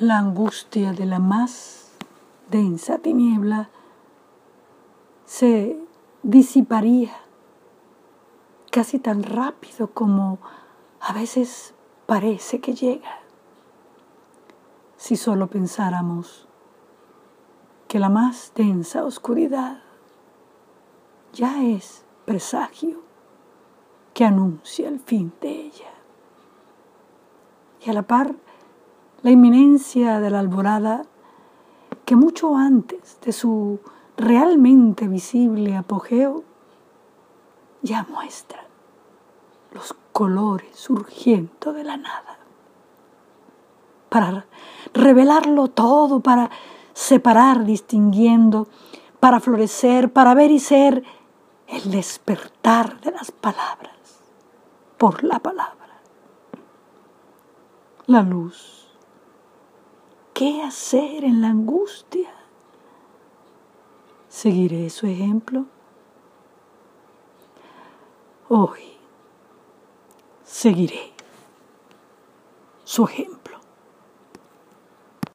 la angustia de la más densa tiniebla se disiparía casi tan rápido como a veces parece que llega. Si solo pensáramos que la más densa oscuridad ya es presagio que anuncia el fin de ella. Y a la par, la inminencia de la alborada que mucho antes de su realmente visible apogeo ya muestra los colores surgiendo de la nada. Para revelarlo todo, para separar distinguiendo, para florecer, para ver y ser el despertar de las palabras por la palabra. La luz. ¿Qué hacer en la angustia? ¿Seguiré su ejemplo? Hoy seguiré su ejemplo.